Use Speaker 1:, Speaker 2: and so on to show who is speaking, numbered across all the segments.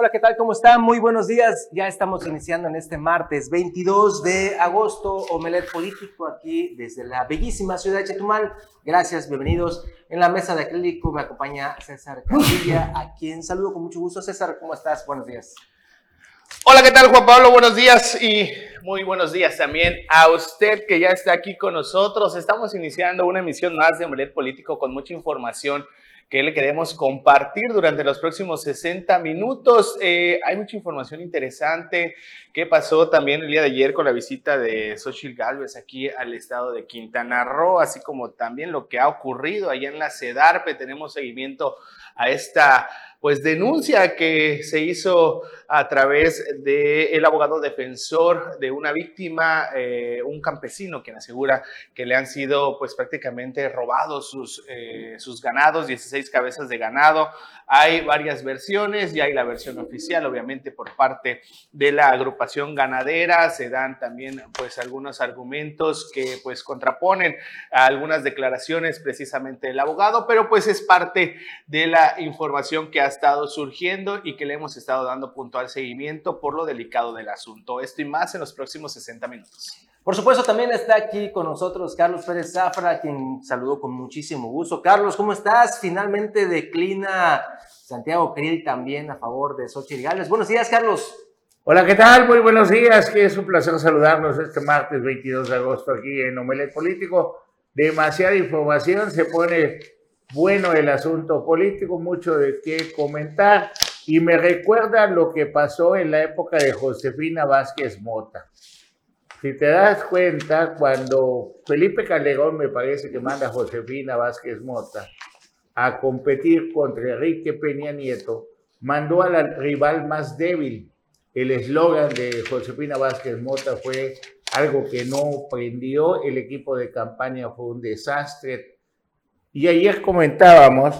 Speaker 1: Hola, ¿qué tal? ¿Cómo están? Muy buenos días. Ya estamos iniciando en este martes 22 de agosto, Omelet Político, aquí desde la bellísima ciudad de Chetumal. Gracias, bienvenidos. En la mesa de acrílico me acompaña César Castilla, a quien saludo con mucho gusto. César, ¿cómo estás? Buenos días.
Speaker 2: Hola, ¿qué tal Juan Pablo? Buenos días y muy buenos días también a usted que ya está aquí con nosotros. Estamos iniciando una emisión más de Omelet Político con mucha información que le queremos compartir durante los próximos 60 minutos. Eh, hay mucha información interesante que pasó también el día de ayer con la visita de Xochitl Galvez aquí al estado de Quintana Roo, así como también lo que ha ocurrido allá en la CEDARPE. Tenemos seguimiento a esta pues denuncia que se hizo a través del abogado defensor de una víctima, eh, un campesino, quien asegura que le han sido pues prácticamente robados sus, eh, sus ganados, 16 cabezas de ganado. Hay varias versiones y hay la versión oficial, obviamente por parte de la agrupación ganadera. Se dan también pues algunos argumentos que pues contraponen a algunas declaraciones precisamente del abogado, pero pues es parte de la información que ha estado surgiendo y que le hemos estado dando puntual seguimiento por lo delicado del asunto. Esto y más en los próximos 60 minutos.
Speaker 1: Por supuesto, también está aquí con nosotros Carlos Pérez Zafra, quien saludo con muchísimo gusto. Carlos, ¿cómo estás? Finalmente declina Santiago Krill también a favor de Xochitl Gales. Buenos días, Carlos.
Speaker 3: Hola, ¿qué tal? Muy buenos días. Que es un placer saludarnos este martes 22 de agosto aquí en Omelet Político. Demasiada información, se pone bueno el asunto político, mucho de qué comentar y me recuerda lo que pasó en la época de Josefina Vázquez Mota. Si te das cuenta, cuando Felipe Calderón me parece que manda a Josefina Vázquez Mota a competir contra Enrique Peña Nieto, mandó a la rival más débil. El eslogan de Josefina Vázquez Mota fue algo que no prendió, el equipo de campaña fue un desastre, y ayer comentábamos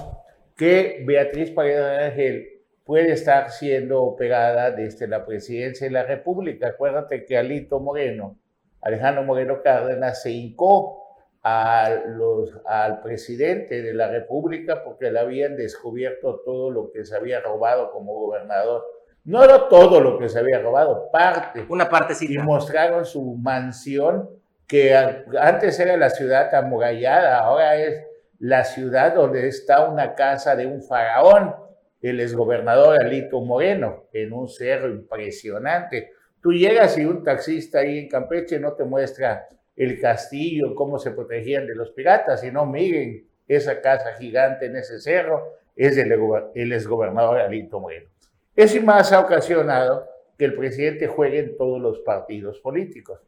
Speaker 3: que Beatriz Paredes Ángel puede estar siendo operada desde la presidencia de la República. Acuérdate que Alito Moreno, Alejandro Moreno Cárdenas, se hincó a los, al presidente de la República porque le habían descubierto todo lo que se había robado como gobernador. No era todo lo que se había robado, parte.
Speaker 1: Una partecita.
Speaker 3: Y mostraron su mansión, que antes era la ciudad amurallada, ahora es la ciudad donde está una casa de un faraón, el exgobernador Alito Moreno, en un cerro impresionante. Tú llegas y un taxista ahí en Campeche no te muestra el castillo, cómo se protegían de los piratas, sino miren, esa casa gigante en ese cerro es del el exgobernador Alito Moreno. Eso más ha ocasionado que el presidente juegue en todos los partidos políticos.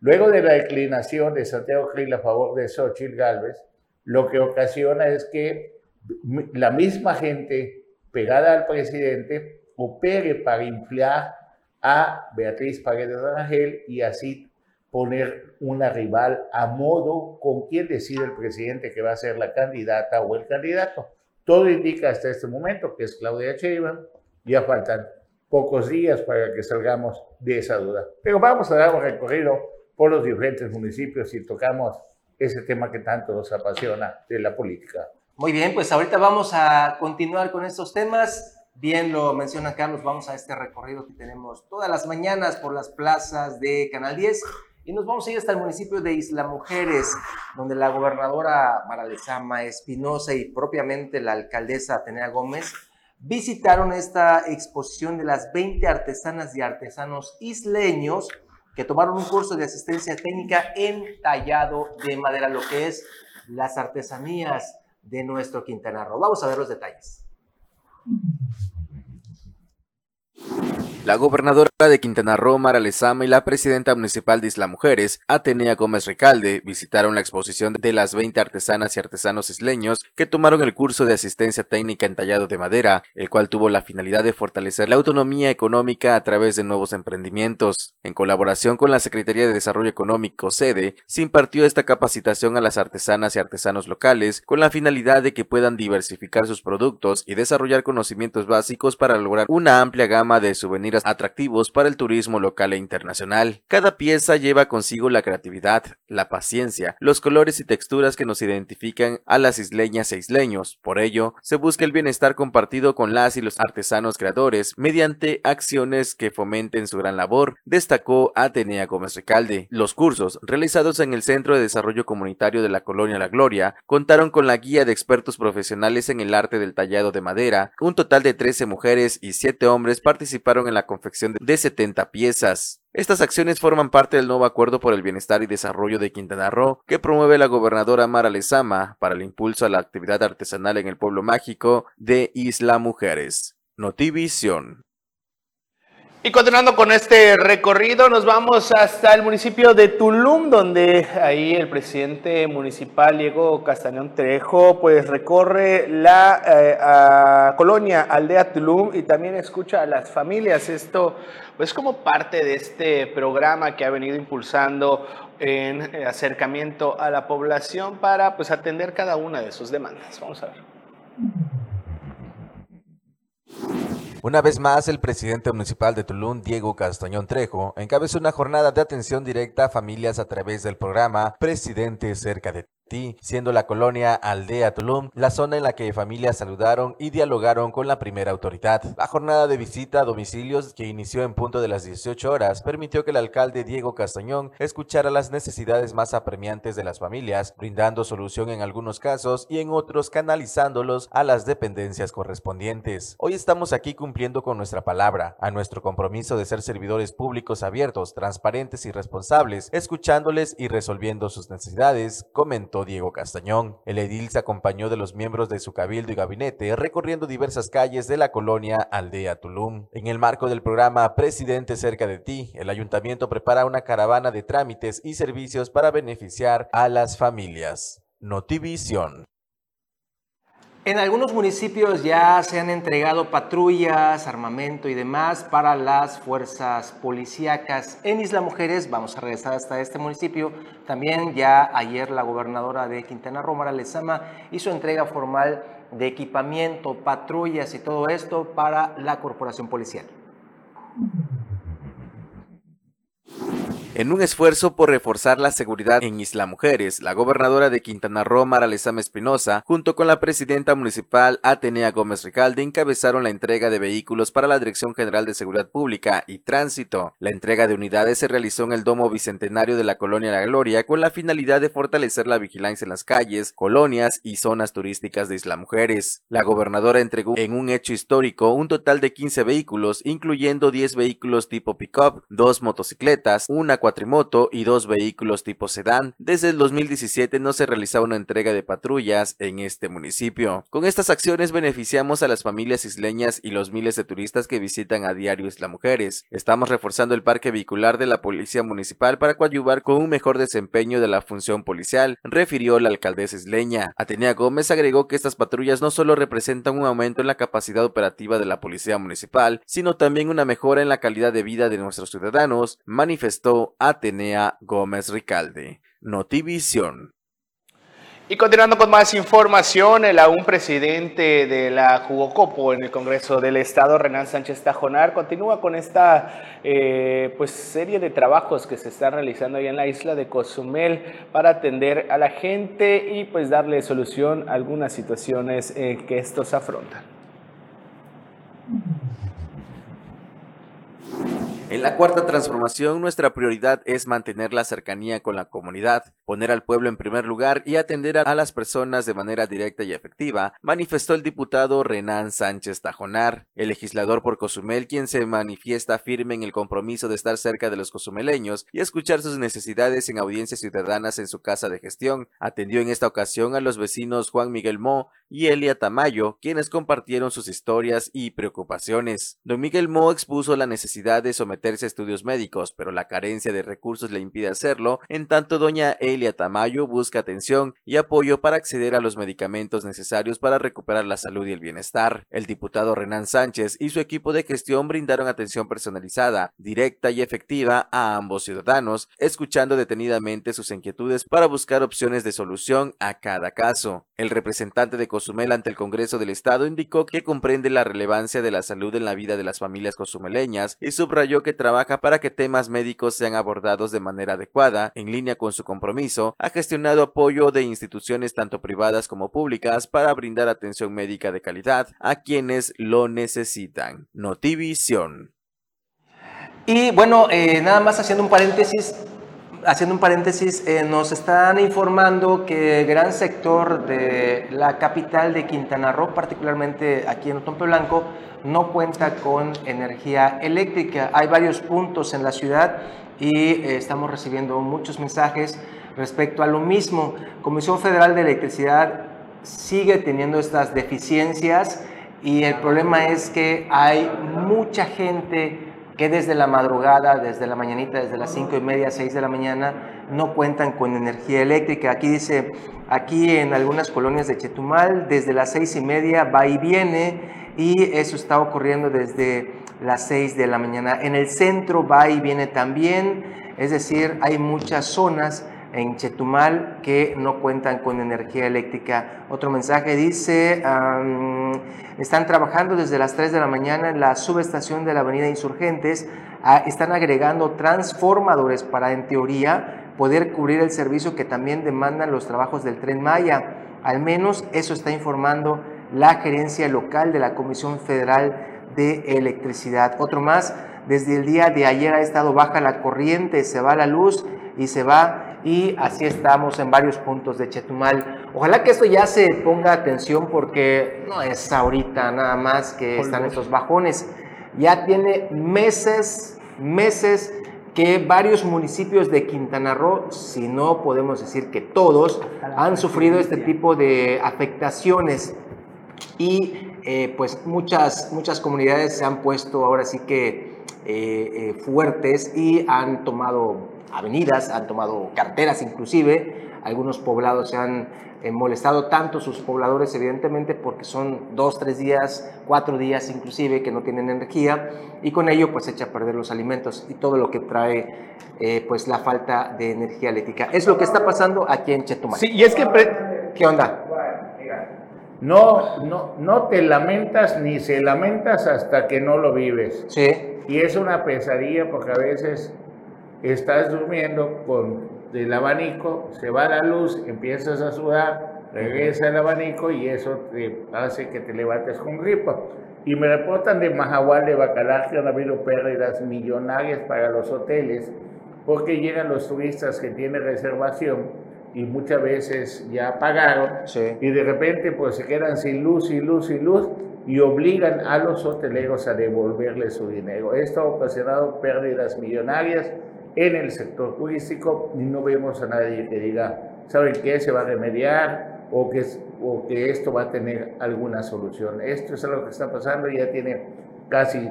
Speaker 3: Luego de la declinación de Santiago Gil a favor de Xochitl Gálvez, lo que ocasiona es que la misma gente pegada al presidente opere para inflar a Beatriz Paredes Rangel y así poner una rival a modo con quien decide el presidente que va a ser la candidata o el candidato. Todo indica hasta este momento que es Claudia Sheinbaum. Ya faltan pocos días para que salgamos de esa duda. Pero vamos a dar un recorrido por los diferentes municipios y tocamos ese tema que tanto nos apasiona de la política.
Speaker 1: Muy bien, pues ahorita vamos a continuar con estos temas. Bien lo menciona Carlos, vamos a este recorrido que tenemos todas las mañanas por las plazas de Canal 10 y nos vamos a ir hasta el municipio de Isla Mujeres, donde la gobernadora Maralezama Espinosa y propiamente la alcaldesa Atenea Gómez visitaron esta exposición de las 20 artesanas y artesanos isleños que tomaron un curso de asistencia técnica en tallado de madera, lo que es las artesanías de nuestro Quintana Roo. Vamos a ver los detalles.
Speaker 4: La gobernadora de Quintana Roo, Mara Lezama, y la presidenta municipal de Isla Mujeres, Atenea Gómez Recalde, visitaron la exposición de las 20 artesanas y artesanos isleños que tomaron el curso de asistencia técnica en tallado de madera, el cual tuvo la finalidad de fortalecer la autonomía económica a través de nuevos emprendimientos. En colaboración con la Secretaría de Desarrollo Económico, sede, se impartió esta capacitación a las artesanas y artesanos locales con la finalidad de que puedan diversificar sus productos y desarrollar conocimientos básicos para lograr una amplia gama de souvenirs atractivos para el turismo local e internacional. Cada pieza lleva consigo la creatividad, la paciencia, los colores y texturas que nos identifican a las isleñas e isleños. Por ello, se busca el bienestar compartido con las y los artesanos creadores mediante acciones que fomenten su gran labor, destacó Atenea Gómez Recalde. Los cursos, realizados en el Centro de Desarrollo Comunitario de la Colonia La Gloria, contaron con la guía de expertos profesionales en el arte del tallado de madera. Un total de 13 mujeres y 7 hombres participaron en la confección de 70 piezas. Estas acciones forman parte del nuevo Acuerdo por el Bienestar y Desarrollo de Quintana Roo que promueve la gobernadora Mara Lezama para el impulso a la actividad artesanal en el pueblo mágico de Isla Mujeres. Notivisión.
Speaker 2: Y continuando con este recorrido, nos vamos hasta el municipio de Tulum, donde ahí el presidente municipal Diego Castañón Trejo pues recorre la eh, colonia Aldea Tulum y también escucha a las familias. Esto pues como parte de este programa que ha venido impulsando en eh, acercamiento a la población para pues atender cada una de sus demandas. Vamos a ver.
Speaker 4: Una vez más, el presidente municipal de Tulum, Diego Castañón Trejo, encabezó una jornada de atención directa a familias a través del programa Presidente cerca de siendo la colonia Aldea Tulum la zona en la que familias saludaron y dialogaron con la primera autoridad. La jornada de visita a domicilios que inició en punto de las 18 horas permitió que el alcalde Diego Castañón escuchara las necesidades más apremiantes de las familias, brindando solución en algunos casos y en otros canalizándolos a las dependencias correspondientes. Hoy estamos aquí cumpliendo con nuestra palabra, a nuestro compromiso de ser servidores públicos abiertos, transparentes y responsables, escuchándoles y resolviendo sus necesidades, comentó Diego Castañón. El edil se acompañó de los miembros de su cabildo y gabinete recorriendo diversas calles de la colonia Aldea Tulum. En el marco del programa Presidente cerca de ti, el ayuntamiento prepara una caravana de trámites y servicios para beneficiar a las familias. Notivisión.
Speaker 1: En algunos municipios ya se han entregado patrullas, armamento y demás para las fuerzas policíacas. En Isla Mujeres, vamos a regresar hasta este municipio, también ya ayer la gobernadora de Quintana Roo, Mara Lezama, hizo entrega formal de equipamiento, patrullas y todo esto para la corporación policial.
Speaker 4: En un esfuerzo por reforzar la seguridad en Isla Mujeres, la gobernadora de Quintana Roo, Mara Lezama Espinosa, junto con la presidenta municipal Atenea Gómez Ricalde, encabezaron la entrega de vehículos para la Dirección General de Seguridad Pública y Tránsito. La entrega de unidades se realizó en el Domo Bicentenario de la Colonia La Gloria con la finalidad de fortalecer la vigilancia en las calles, colonias y zonas turísticas de Isla Mujeres. La gobernadora entregó en un hecho histórico un total de 15 vehículos, incluyendo 10 vehículos tipo pick-up, dos motocicletas, una cuatrimoto y dos vehículos tipo sedán. Desde el 2017 no se realizaba una entrega de patrullas en este municipio. Con estas acciones beneficiamos a las familias isleñas y los miles de turistas que visitan a diario Isla Mujeres. Estamos reforzando el parque vehicular de la Policía Municipal para coadyuvar con un mejor desempeño de la función policial, refirió la alcaldesa isleña. Atenea Gómez agregó que estas patrullas no solo representan un aumento en la capacidad operativa de la Policía Municipal, sino también una mejora en la calidad de vida de nuestros ciudadanos, manifestó Atenea Gómez Ricalde. Notivisión.
Speaker 2: Y continuando con más información, el aún presidente de la Jugocopo en el Congreso del Estado, Renan Sánchez Tajonar, continúa con esta eh, pues, serie de trabajos que se están realizando ahí en la isla de Cozumel para atender a la gente y pues darle solución a algunas situaciones eh, que estos afrontan.
Speaker 4: En la cuarta transformación, nuestra prioridad es mantener la cercanía con la comunidad, poner al pueblo en primer lugar y atender a las personas de manera directa y efectiva, manifestó el diputado Renan Sánchez Tajonar, el legislador por Cozumel, quien se manifiesta firme en el compromiso de estar cerca de los cozumeleños y escuchar sus necesidades en audiencias ciudadanas en su casa de gestión. Atendió en esta ocasión a los vecinos Juan Miguel Mo y Elia Tamayo, quienes compartieron sus historias y preocupaciones. Don Miguel Mo expuso la necesidad de someter estudios médicos, pero la carencia de recursos le impide hacerlo, en tanto doña Elia Tamayo busca atención y apoyo para acceder a los medicamentos necesarios para recuperar la salud y el bienestar. El diputado Renan Sánchez y su equipo de gestión brindaron atención personalizada, directa y efectiva a ambos ciudadanos, escuchando detenidamente sus inquietudes para buscar opciones de solución a cada caso. El representante de Cozumel ante el Congreso del Estado indicó que comprende la relevancia de la salud en la vida de las familias cozumeleñas y subrayó que trabaja para que temas médicos sean abordados de manera adecuada, en línea con su compromiso, ha gestionado apoyo de instituciones tanto privadas como públicas para brindar atención médica de calidad a quienes lo necesitan. Notivisión.
Speaker 1: Y bueno, eh, nada más haciendo un paréntesis, haciendo un paréntesis, eh, nos están informando que gran sector de la capital de Quintana Roo, particularmente aquí en Otompe Blanco, no cuenta con energía eléctrica. Hay varios puntos en la ciudad y eh, estamos recibiendo muchos mensajes respecto a lo mismo. Comisión Federal de Electricidad sigue teniendo estas deficiencias y el problema es que hay mucha gente que desde la madrugada, desde la mañanita, desde las 5 y media, 6 de la mañana, no cuentan con energía eléctrica. Aquí dice, aquí en algunas colonias de Chetumal, desde las 6 y media va y viene, y eso está ocurriendo desde las 6 de la mañana. En el centro va y viene también, es decir, hay muchas zonas en Chetumal que no cuentan con energía eléctrica. Otro mensaje dice, están trabajando desde las 3 de la mañana en la subestación de la Avenida Insurgentes, ah, están agregando transformadores para, en teoría, poder cubrir el servicio que también demandan los trabajos del tren Maya. Al menos eso está informando la gerencia local de la Comisión Federal de Electricidad. Otro más, desde el día de ayer ha estado baja la corriente, se va la luz y se va y así estamos en varios puntos de Chetumal. Ojalá que esto ya se ponga atención porque no es ahorita nada más que están estos bajones. Ya tiene meses, meses que varios municipios de Quintana Roo, si no podemos decir que todos, han sufrido este tipo de afectaciones y eh, pues muchas, muchas comunidades se han puesto ahora sí que eh, eh, fuertes y han tomado avenidas, han tomado carteras inclusive, algunos poblados se han eh, molestado tanto sus pobladores evidentemente porque son dos, tres días, cuatro días inclusive que no tienen energía y con ello pues echa a perder los alimentos y todo lo que trae eh, pues la falta de energía eléctrica. Es lo que está pasando aquí en Chetumal.
Speaker 2: Sí, y es que...
Speaker 1: ¿Qué onda?
Speaker 3: No, no, no te lamentas ni se lamentas hasta que no lo vives.
Speaker 1: Sí.
Speaker 3: Y es una pesadilla porque a veces estás durmiendo con el abanico, se va la luz, empiezas a sudar, regresa el abanico y eso te hace que te levantes con gripa. Y me reportan de Mahahual de Bacalar que han habido pérdidas millonarias para los hoteles porque llegan los turistas que tienen reservación y muchas veces ya pagaron y de repente pues se quedan sin luz, sin luz, sin luz y obligan a los hoteleros a devolverles su dinero. Esto ha ocasionado pérdidas millonarias en el sector turístico no vemos a nadie que diga, ¿saben qué? Se va a remediar o que, o que esto va a tener alguna solución. Esto es algo que está pasando, ya tiene casi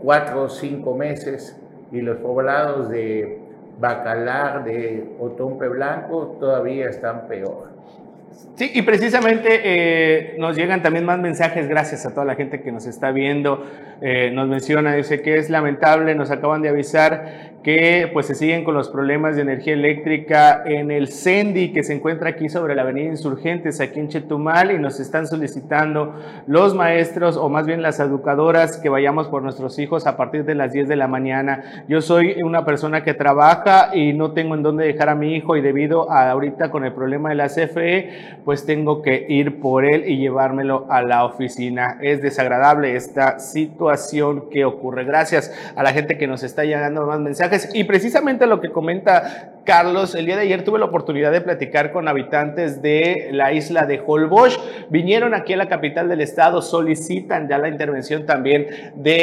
Speaker 3: cuatro o cinco meses y los poblados de Bacalar, de Otompe Blanco todavía están peor.
Speaker 2: Sí, y precisamente eh, nos llegan también más mensajes, gracias a toda la gente que nos está viendo, eh, nos menciona, dice que es lamentable, nos acaban de avisar que pues se siguen con los problemas de energía eléctrica en el CENDI que se encuentra aquí sobre la avenida Insurgentes, aquí en Chetumal, y nos están solicitando los maestros o más bien las educadoras que vayamos por nuestros hijos a partir de las 10 de la mañana. Yo soy una persona que trabaja y no tengo en dónde dejar a mi hijo y debido a ahorita con el problema de la CFE, pues tengo que ir por él y llevármelo a la oficina. Es desagradable esta situación que ocurre. Gracias a la gente que nos está llegando más mensajes y precisamente lo que comenta Carlos, el día de ayer tuve la oportunidad de platicar con habitantes de la isla de Holbox. Vinieron aquí a la capital del estado, solicitan ya la intervención también de,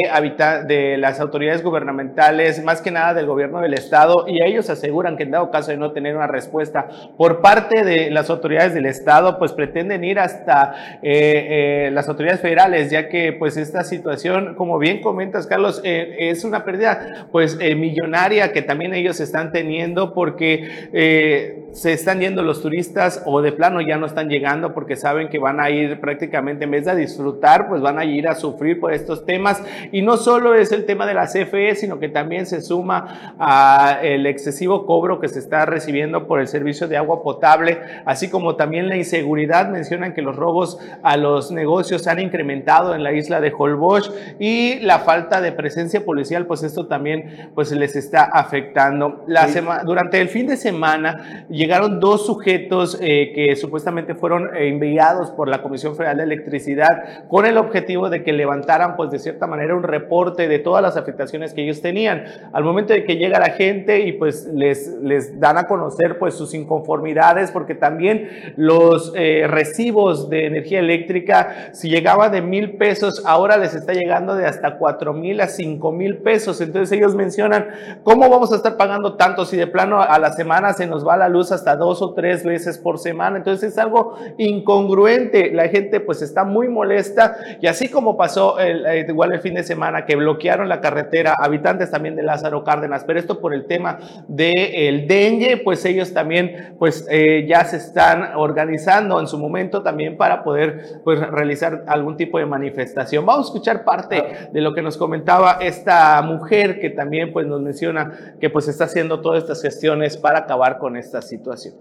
Speaker 2: de las autoridades gubernamentales, más que nada del gobierno del estado, y ellos aseguran que en dado caso de no tener una respuesta por parte de las autoridades del estado, pues pretenden ir hasta eh, eh, las autoridades federales, ya que pues esta situación, como bien comentas Carlos, eh, es una pérdida pues millonaria que también ellos están teniendo porque eh, se están yendo los turistas o de plano ya no están llegando porque saben que van a ir prácticamente en vez de disfrutar, pues van a ir a sufrir por estos temas. Y no solo es el tema de la CFE, sino que también se suma a el excesivo cobro que se está recibiendo por el servicio de agua potable, así como también la inseguridad. Mencionan que los robos a los negocios han incrementado en la isla de Holbox y la falta de presencia policial, pues esto también pues les está afectando. La durante el fin de semana llegaron dos sujetos eh, que supuestamente fueron eh, enviados por la Comisión Federal de Electricidad con el objetivo de que levantaran pues de cierta manera un reporte de todas las afectaciones que ellos tenían. Al momento de que llega la gente y pues les, les dan a conocer pues sus inconformidades porque también los eh, recibos de energía eléctrica si llegaba de mil pesos ahora les está llegando de hasta cuatro mil a cinco mil pesos. Entonces ellos mencionan cómo vamos a estar pagando tanto si de plano a la semana se nos va la luz hasta dos o tres veces por semana. Entonces es algo incongruente. La gente pues está muy molesta y así como pasó el, eh, igual el fin de semana que bloquearon la carretera, habitantes también de Lázaro Cárdenas, pero esto por el tema del dengue, pues ellos también pues eh, ya se están organizando en su momento también para poder pues realizar algún tipo de manifestación. Vamos a escuchar parte de lo que nos comentaba esta mujer que también pues nos menciona que pues está haciendo todas estas gestiones para acabar con esta situación.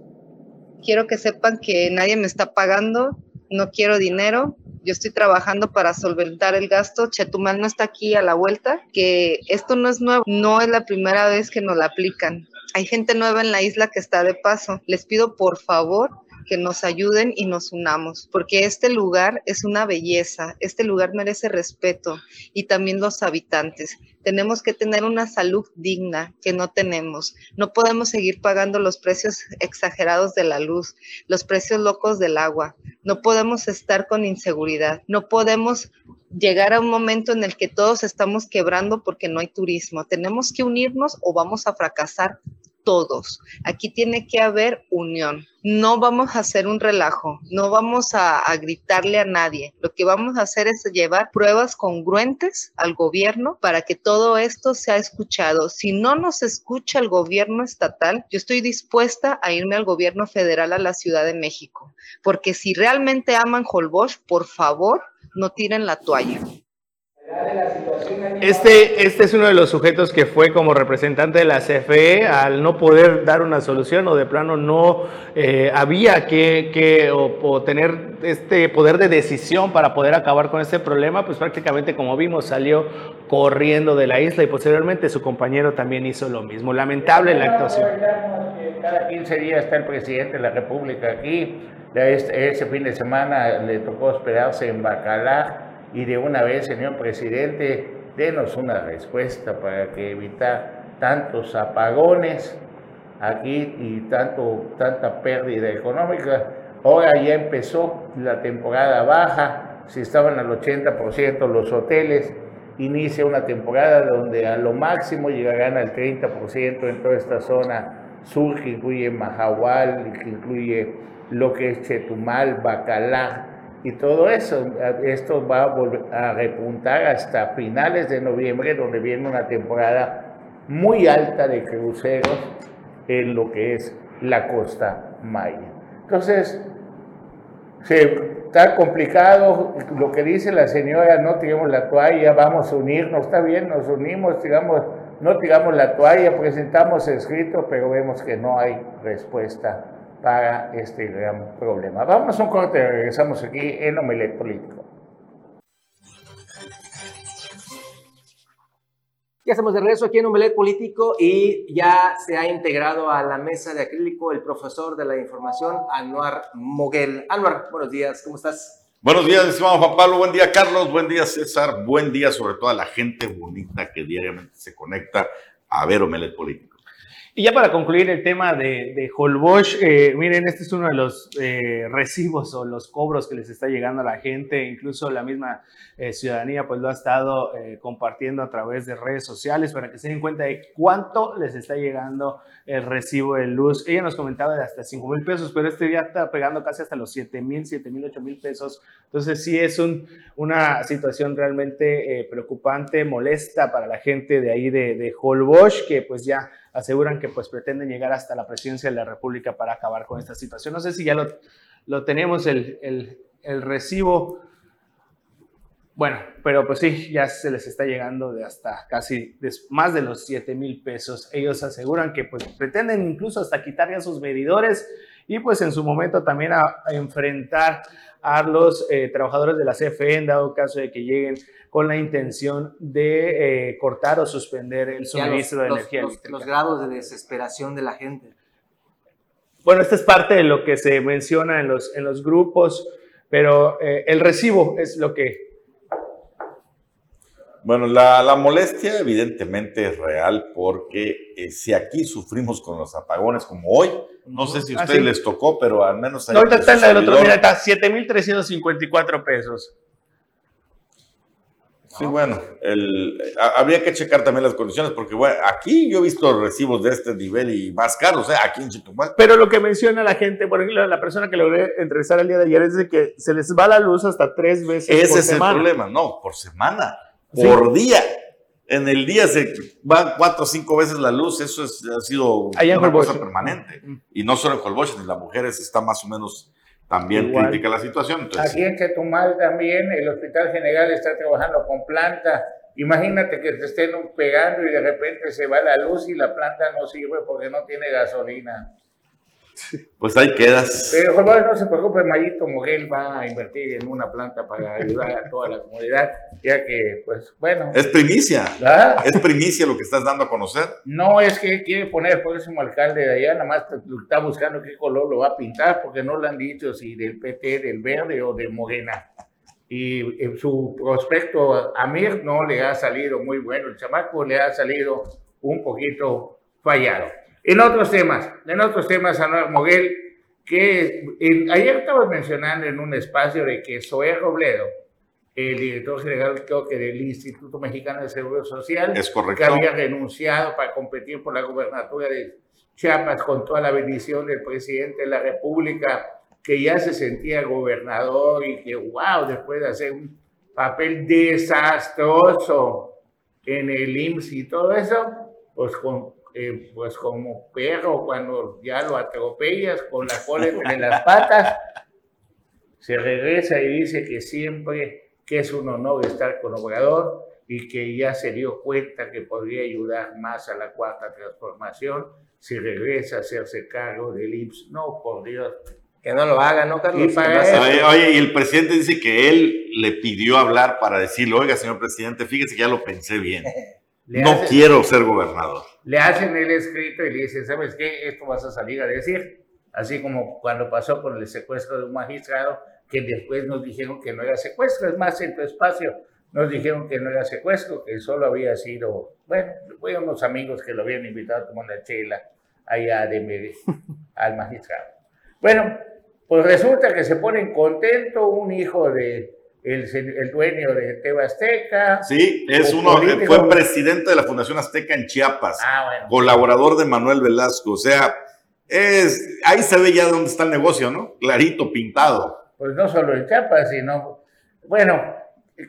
Speaker 5: Quiero que sepan que nadie me está pagando, no quiero dinero, yo estoy trabajando para solventar el gasto. Chetumal no está aquí a la vuelta, que esto no es nuevo, no es la primera vez que nos la aplican. Hay gente nueva en la isla que está de paso. Les pido por favor que nos ayuden y nos unamos, porque este lugar es una belleza, este lugar merece respeto y también los habitantes. Tenemos que tener una salud digna que no tenemos. No podemos seguir pagando los precios exagerados de la luz, los precios locos del agua. No podemos estar con inseguridad. No podemos llegar a un momento en el que todos estamos quebrando porque no hay turismo. Tenemos que unirnos o vamos a fracasar todos. Aquí tiene que haber unión. No vamos a hacer un relajo, no vamos a, gritarle a nadie. Lo que vamos a hacer es llevar pruebas congruentes al gobierno para que todo esto sea escuchado. Si no nos escucha el gobierno estatal, yo estoy dispuesta a irme al gobierno federal a la Ciudad de México, porque si realmente aman Holbox, por favor, no tiren la toalla.
Speaker 2: Este, este es uno de los sujetos que fue como representante de la CFE al no poder dar una solución o de plano no eh, había que, que o, tener este poder de decisión para poder acabar con este problema, pues prácticamente como vimos salió corriendo de la isla y posteriormente su compañero también hizo lo mismo. Lamentable la actuación.
Speaker 3: Cada 15 días está el presidente de la República aquí. Ese fin de semana le tocó hospedarse en Bacalá y de una vez, señor presidente, denos una respuesta para que evitar tantos apagones aquí y tanto, tanta pérdida económica. Ahora ya empezó la temporada baja, si estaban al 80% los hoteles, inicia una temporada donde a lo máximo llegarán al 30% en toda esta zona sur que incluye Mahahual, que incluye lo que es Chetumal, Bacalá, y todo eso. Esto va a repuntar hasta finales de noviembre, donde viene una temporada muy alta de cruceros en lo que es la costa maya. Entonces, está complicado lo que dice la señora, no tiremos la toalla, vamos a unirnos, está bien, nos unimos, tiramos, no tiramos la toalla, presentamos escrito, pero vemos que no hay respuesta para este gran problema. Vamos a un corte, regresamos aquí en Omelet Político.
Speaker 1: Ya estamos de regreso aquí en Omelet Político y ya se ha integrado a la mesa de acrílico el profesor de la información, Anuar Moguel. Anuar, buenos días, ¿cómo estás?
Speaker 6: Buenos días, estimado Juan Pablo, buen día Carlos, buen día César, buen día sobre todo a la gente bonita que diariamente se conecta a ver Omelet Político.
Speaker 2: Y ya para concluir el tema de, de Holbox, eh, miren, este es uno de los eh, recibos o los cobros que les está llegando a la gente, incluso la misma eh, ciudadanía pues lo ha estado compartiendo a través de redes sociales para que se den cuenta de cuánto les está llegando el recibo de luz. Ella nos comentaba de hasta 5 mil pesos, pero este día está pegando casi hasta los 7 mil, 7 mil, 8 mil pesos. Entonces sí es un, una situación realmente preocupante, molesta para la gente de ahí de, de Holbox, que pues ya aseguran que pues pretenden llegar hasta la presidencia de la República para acabar con esta situación. No sé si ya lo, lo tenemos el, el, el recibo. Bueno, pero pues sí, ya se les está llegando de hasta casi más de los 7 mil pesos. Ellos aseguran que pues pretenden incluso hasta quitar ya sus medidores y pues en su momento también a enfrentar a los eh, trabajadores de la CFE en dado caso de que lleguen con la intención de eh, cortar o suspender el suministro
Speaker 1: los,
Speaker 2: de energía
Speaker 1: los,
Speaker 2: eléctrica.
Speaker 1: Los grados de desesperación de la gente.
Speaker 2: Bueno, esta es parte de lo que se menciona en los, en los grupos, pero eh, el recibo es lo que...
Speaker 6: Bueno, la, la molestia evidentemente es real porque eh, si aquí sufrimos con los apagones como hoy, no sé si a
Speaker 2: Ah,
Speaker 6: ustedes
Speaker 2: sí.
Speaker 6: les tocó, pero al menos...
Speaker 2: No, ahorita está
Speaker 6: su
Speaker 2: en la del otro, mira, está 7,354 pesos.
Speaker 6: Sí, bueno, el, a- habría que checar también las condiciones, porque bueno, aquí yo he visto recibos de este nivel y más caros, ¿eh? aquí en Chetumal.
Speaker 2: Pero lo que menciona la gente, por ejemplo, la persona que logré entrevistar el día de ayer es de que se les va la luz hasta tres veces
Speaker 6: Ese
Speaker 2: por
Speaker 6: es
Speaker 2: semana.
Speaker 6: el problema, no, por semana,
Speaker 2: Sí.
Speaker 6: por día. En el día se van cuatro o cinco veces la luz, eso es- ha sido
Speaker 2: Allá en
Speaker 6: una cosa permanente. Y no solo en Holbox, ni las mujeres está más o menos también
Speaker 2: Igual.
Speaker 6: crítica la situación. Entonces,
Speaker 3: Aquí en Chetumal también el Hospital General está trabajando con planta. Imagínate que te estén pegando y de repente se va la luz y la planta no sirve porque no tiene gasolina.
Speaker 6: Pues ahí quedas.
Speaker 3: Pero favor, no se preocupe, Mayito Moguel va a invertir en una planta para ayudar a toda la comunidad, ya que, pues, bueno,
Speaker 6: Es primicia,
Speaker 3: ¿verdad?
Speaker 6: es primicia lo que estás dando a conocer.
Speaker 3: no es que quiere poner el próximo alcalde de allá, nada más está buscando qué color lo va a pintar, porque no le han dicho si del PT, del verde o de Morena. Y en su prospecto a Mir no le ha salido muy bueno, el chamaco le ha salido un poquito fallado. En otros temas, en otros temas, Anuar Moguel, que en- ayer estabas mencionando en un espacio de que Zoé Robledo, el director general creo que del Instituto Mexicano de Seguro Social,
Speaker 6: Es
Speaker 3: que
Speaker 6: correcto.
Speaker 3: había renunciado para competir por la gobernatura de Chiapas con toda la bendición del presidente de la República, que ya se sentía gobernador y que, wow, después de hacer un papel desastroso en el IMSS y todo eso, pues, con, eh, pues como perro cuando ya lo atropellas con la cola entre las patas, se regresa y dice que siempre que es un honor estar con Obrador y que ya se dio cuenta que podría ayudar más a la cuarta transformación si regresa a hacerse cargo del IMSS. No, por Dios.
Speaker 1: Que no lo haga, ¿no, Carlos?
Speaker 3: Y para
Speaker 6: Oye, oye, y el presidente dice que él le pidió hablar para decirle, oiga, señor presidente, fíjese que ya lo pensé bien.
Speaker 3: Le,
Speaker 6: No
Speaker 3: hacen,
Speaker 6: quiero ser gobernador.
Speaker 3: le hacen el escrito y le dicen, ¿sabes qué? Esto vas a salir a decir. Así como cuando pasó con el secuestro de un magistrado, que después nos dijeron que no era secuestro. Es más, en tu espacio nos dijeron que no era secuestro, que solo había sido, bueno, fue unos amigos que lo habían invitado a tomar una chela allá de Mere- al magistrado. Bueno, pues resulta que se ponen contento un hijo de el, el dueño de Teba Azteca.
Speaker 6: Sí, es uno,
Speaker 3: político.
Speaker 6: fue presidente de la Fundación Azteca en Chiapas,
Speaker 3: Ah, bueno.
Speaker 6: colaborador de Manuel Velasco, o sea, es, ahí se ve ya dónde está el negocio, ¿no? Clarito, pintado.
Speaker 3: pues no solo en Chiapas, sino, bueno,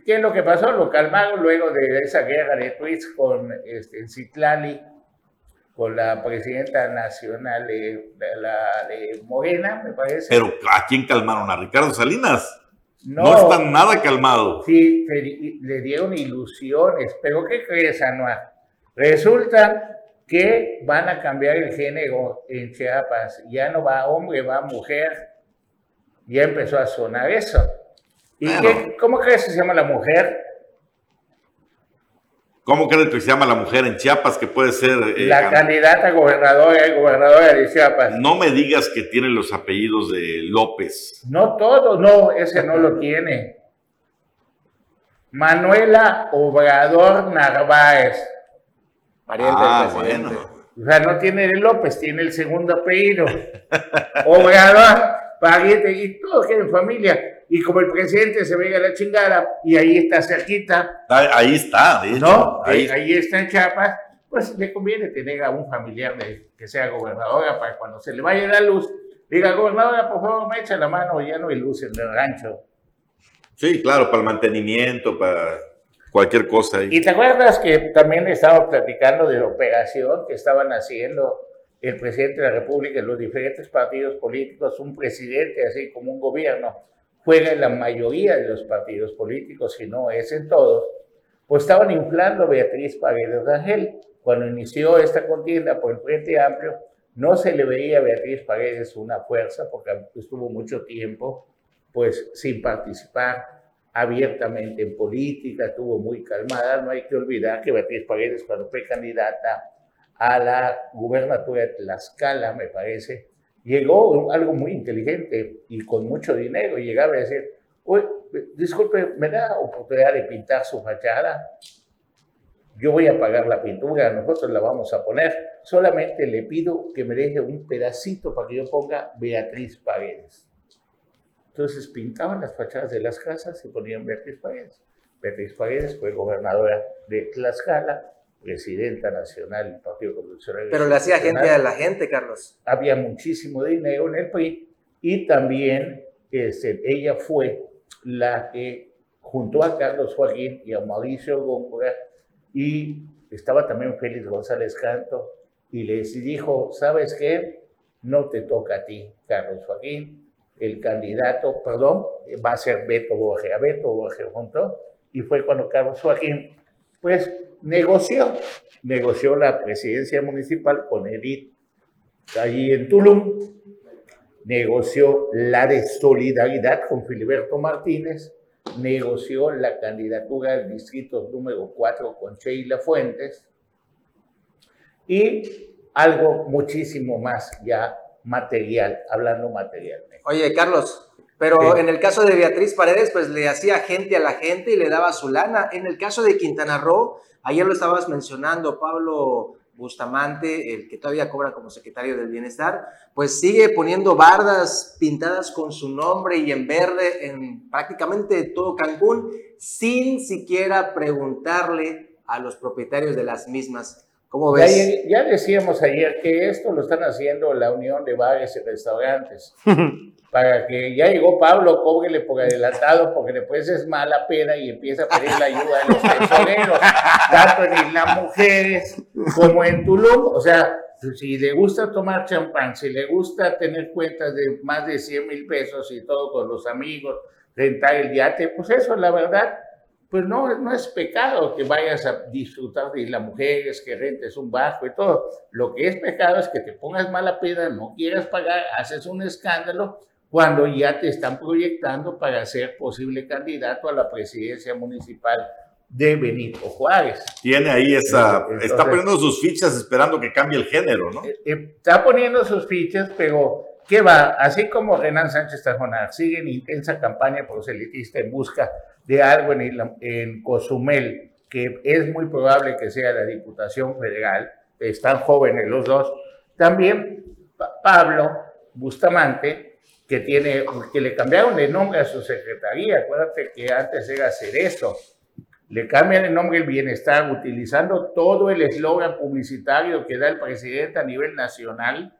Speaker 3: ¿qué es lo que pasó? Lo calmaron luego de esa guerra de tweets con este, en Citlali, con la presidenta nacional de, de la de Morena, me parece.
Speaker 6: Pero ¿a quién calmaron? ¿A Ricardo Salinas?
Speaker 3: No,
Speaker 6: No, está nada calmado.
Speaker 3: Sí, le dieron ilusiones, pero ¿qué crees, Anuar? Resulta que van a cambiar el género en Chiapas, ya no va hombre, va mujer. Ya empezó a sonar eso. ¿Y qué- cómo crees que se llama la mujer?
Speaker 6: ¿Cómo crees que se llama la mujer en Chiapas que puede ser? eh,
Speaker 3: la
Speaker 6: can-
Speaker 3: candidata a gobernadora y gobernadora de Chiapas.
Speaker 6: No me digas que tiene los apellidos de López.
Speaker 3: No todo, no, ese no lo tiene. Manuela Obrador Narváez.
Speaker 1: Pariente
Speaker 6: Ah,
Speaker 1: del presidente.
Speaker 6: bueno.
Speaker 3: O sea, no tiene el López, tiene el segundo apellido. Obrador, pariente, y todos tienen familia. Y como el presidente se venga a la chingada, y ahí está cerquita,
Speaker 6: Ah, Ahí está, de hecho.
Speaker 3: ¿no?
Speaker 6: Ahí,
Speaker 3: Ahí, ahí está en Chiapas, pues le conviene tener a un familiar de, que sea gobernadora para cuando se le vaya la luz, diga, gobernadora, por favor, me echa la mano, ya no hay luz en el rancho.
Speaker 6: Sí, claro, para el mantenimiento, para... cualquier cosa ahí.
Speaker 3: Y te acuerdas que también estábamos platicando de la operación que estaban haciendo el presidente de la República y los diferentes partidos políticos, un presidente así como un gobierno, juega en la mayoría de los partidos políticos, si no es en todos, pues estaban inflando Beatriz Paredes Rangel. Cuando inició esta contienda por el Frente Amplio, no se le veía a Beatriz Paredes una fuerza porque estuvo mucho tiempo pues sin participar abiertamente en política, estuvo muy calmada. No hay que olvidar que Beatriz Paredes cuando fue candidata a la gubernatura de Tlaxcala, me parece, llegó algo muy inteligente y con mucho dinero. Y llegaba a decir, disculpe, ¿me da oportunidad de pintar su fachada? Yo voy a pagar la pintura, nosotros la vamos a poner. Solamente le pido que me deje un pedacito para que yo ponga Beatriz Paredes. Entonces pintaban las fachadas de las casas y ponían Beatriz Paredes. Beatriz Paredes fue gobernadora de Tlaxcala, presidenta nacional del Partido Revolucionario.
Speaker 1: Pero le hacía gente a la gente, Carlos.
Speaker 3: Había muchísimo dinero en el PRI y también este, ella fue la que junto a Carlos Joaquín y a Mauricio Góngora y estaba también Félix González Canto y les dijo, ¿sabes qué? No te toca a ti, Carlos Joaquín, el candidato, perdón, va a ser Beto Borges, a Beto Borges junto, y fue cuando Carlos Joaquín, pues, negoció, negoció la presidencia municipal con Edith allí en Tulum, negoció la de solidaridad con Filiberto Martínez, negoció la candidatura del distrito número 4 con Sheila Fuentes y algo muchísimo más ya material, hablando materialmente.
Speaker 1: Oye, Carlos, pero en el caso de Beatriz Paredes, pues le hacía gente a la gente y le daba su lana. En el caso de Quintana Roo, ayer lo estabas mencionando, Pablo Bustamante, el que todavía cobra como secretario del Bienestar, pues sigue poniendo bardas pintadas con su nombre y en verde en prácticamente todo Cancún, sin siquiera preguntarle a los propietarios de las mismas. ¿Cómo ves?
Speaker 3: Ya, ya decíamos ayer que esto lo están haciendo la Unión de Bares y Restaurantes. para que ya llegó Pablo, cóbrele por adelantado, porque después es mala pena y empieza a pedir la ayuda de los tesoreros, tanto en las mujeres como en Tulum. O sea, si le gusta tomar champán, si le gusta tener cuentas de más de 100 mil pesos y todo con los amigos, rentar el yate, pues eso, la verdad, pues no, no es pecado que vayas a disfrutar de las mujeres, que rentes un bajo y todo. Lo que es pecado es que te pongas mala pena, no quieras pagar, haces un escándalo cuando ya te están proyectando para ser posible candidato a la presidencia municipal de Benito Juárez.
Speaker 6: Tiene ahí esa, está poniendo sus fichas esperando que cambie el género, ¿no? Eh,
Speaker 3: eh, está poniendo sus fichas, pero ¿qué va? Así como Renan Sánchez Tajonar sigue en intensa campaña proselitista en busca de algo en, en Cozumel, que es muy probable que sea la Diputación Federal, están jóvenes los dos, también Pablo Bustamante que, tiene, que le cambiaron el nombre a su secretaría. Acuérdate que antes era hacer eso. Le cambian el nombre el bienestar utilizando todo el eslogan publicitario que da el presidente a nivel nacional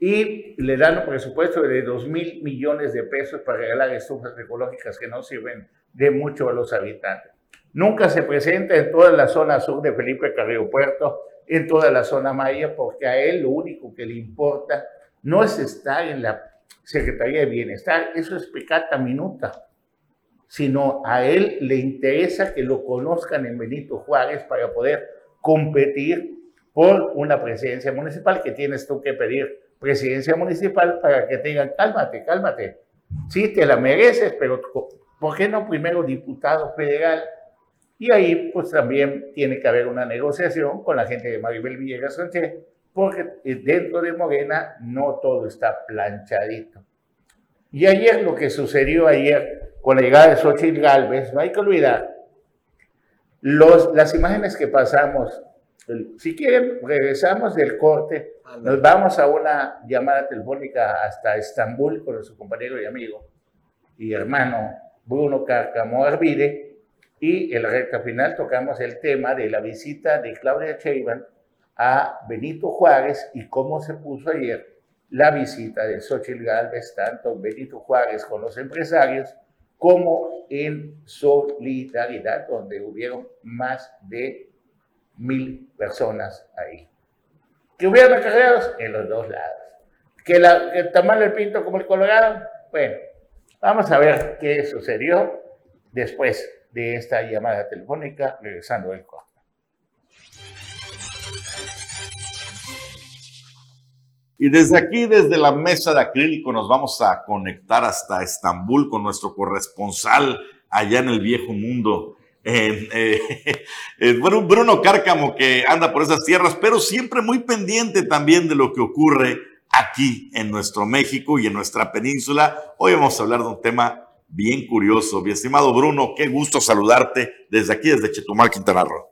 Speaker 3: y le dan un presupuesto de 2 mil millones de pesos para regalar estufas ecológicas que no sirven de mucho a los habitantes. Nunca se presenta en toda la zona sur de Felipe Carrillo Puerto, en toda la zona maya, porque a él lo único que le importa no es estar en la Secretaría de Bienestar, eso es pecata minuta, sino a él le interesa que lo conozcan en Benito Juárez para poder competir por una presidencia municipal que tienes tú que pedir presidencia municipal para que te digan, cálmate, cálmate. Sí, te la mereces, pero ¿por qué no primero diputado federal? Y ahí pues también tiene que haber una negociación con la gente de Maribel Villegas Sánchez porque dentro de Morena no todo está planchadito. Y ayer lo que sucedió ayer con la llegada de Xochitl Galvez, no hay que olvidar, las imágenes que pasamos, si quieren, regresamos del corte, nos vamos a una llamada telefónica hasta Estambul con nuestro compañero y amigo y hermano Bruno Carcamo Arvide, y en la recta final tocamos el tema de la visita de Claudia Sheinbaum a Benito Juárez y cómo se puso ayer la visita de Xochitl Galvez, tanto Benito Juárez con los empresarios como en Solidaridad, donde hubieron más de mil personas ahí. Que hubieran acarreados en los dos lados. Que, la, que el tamal del pinto como el colorado, bueno, vamos a ver qué sucedió después de esta llamada telefónica, regresando el corte.
Speaker 6: Y desde aquí, desde la mesa de acrílico, nos vamos a conectar hasta Estambul con nuestro corresponsal allá en el viejo mundo. Eh, Bruno Cárcamo, que anda por esas tierras, pero siempre muy pendiente también de lo que ocurre aquí en nuestro México y en nuestra península. Hoy vamos a hablar de un tema bien curioso. Mi estimado Bruno, qué gusto saludarte desde aquí, desde Chetumal, Quintana Roo.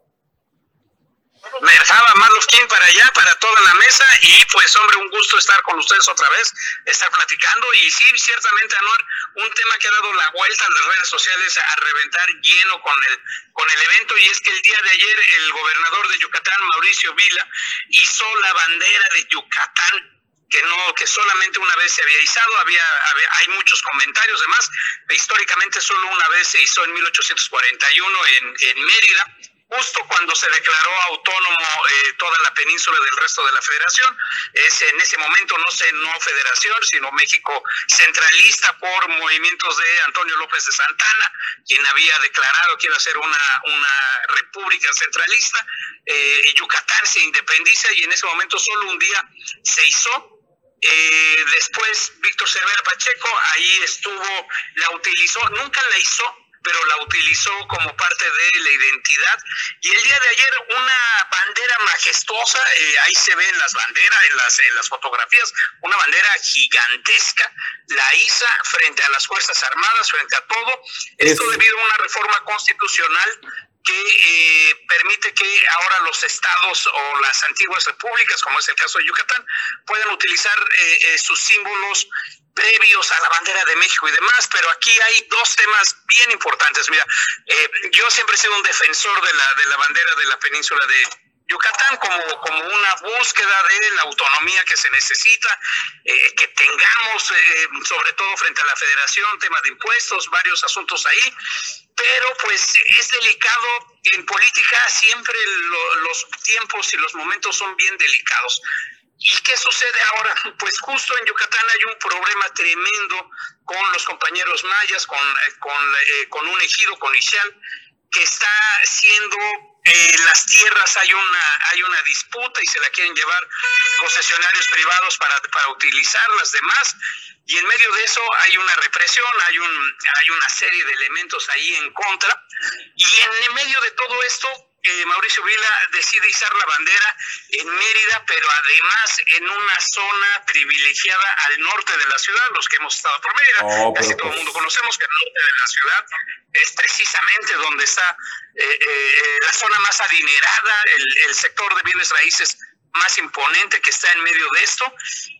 Speaker 7: Merjaba Marlovkin para allá, para toda la mesa y pues hombre, un gusto estar con ustedes otra vez, estar platicando y sí, ciertamente Anuar, un tema que ha dado la vuelta en las redes sociales a reventar lleno con el, con el evento y es que el día de ayer el gobernador de Yucatán, Mauricio Vila, hizo la bandera de Yucatán que no que solamente una vez se había izado, había, hay muchos comentarios, además, históricamente solo una vez se hizo en 1841 en, en Mérida, justo cuando se declaró autónomo eh, toda la península del resto de la federación. Es en ese momento no sé, no federación, sino México centralista por movimientos de Antonio López de Santana, quien había declarado que iba a ser una, una república centralista. Eh, Yucatán se independiza y en ese momento solo un día se hizo eh, después Víctor Cervera Pacheco ahí estuvo, la utilizó, nunca la hizo, pero la utilizó como parte de la identidad. Y el día de ayer una bandera majestuosa, eh, ahí se ven las banderas en las, en las fotografías, una bandera gigantesca, la ISA frente a las Fuerzas Armadas, frente a todo. Esto debido a una reforma constitucional que eh, permite que ahora los estados o las antiguas repúblicas, como es el caso de Yucatán, puedan utilizar eh, eh, sus símbolos previos a la bandera de México y demás, pero aquí hay dos temas bien importantes. Mira, yo siempre he sido un defensor de la, de la bandera de la península de, Yucatán como, como una búsqueda de la autonomía que se necesita, que tengamos, sobre todo frente a la federación, tema de impuestos, varios asuntos ahí, pero pues es delicado. En política siempre los tiempos y los momentos son bien delicados. ¿Y qué sucede ahora? Pues justo en Yucatán hay un problema tremendo con los compañeros mayas, con, eh, con, eh, con un ejido, con que está siendo eh, las tierras hay una hay una disputa y se la quieren llevar concesionarios privados para, para utilizarlas demás. Y en medio de eso hay una represión, hay un hay una serie de elementos ahí en contra. Y en medio de todo esto Mauricio Vila decide izar la bandera en Mérida, pero además en una zona privilegiada al norte de la ciudad, los que hemos estado por Mérida. Oh, Casi todo el pues mundo conocemos que el norte de la ciudad es precisamente donde está eh, eh, la zona más adinerada, el, el sector de bienes raíces más imponente que está en medio de esto.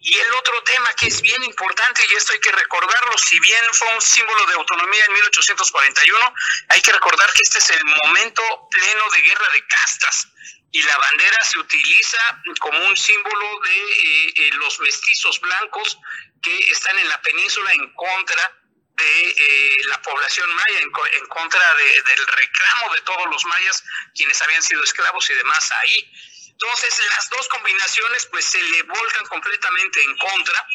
Speaker 7: Y el otro tema que es bien importante, y esto hay que recordarlo, si bien fue un símbolo de autonomía en 1841, hay que recordar que este es el momento pleno de guerra de castas. Y la bandera se utiliza como un símbolo de eh, eh, los mestizos blancos que están en la península en contra de eh, la población maya, en, contra del reclamo de todos los mayas, quienes habían sido esclavos y demás ahí. Entonces las dos combinaciones pues se le volcan completamente en contra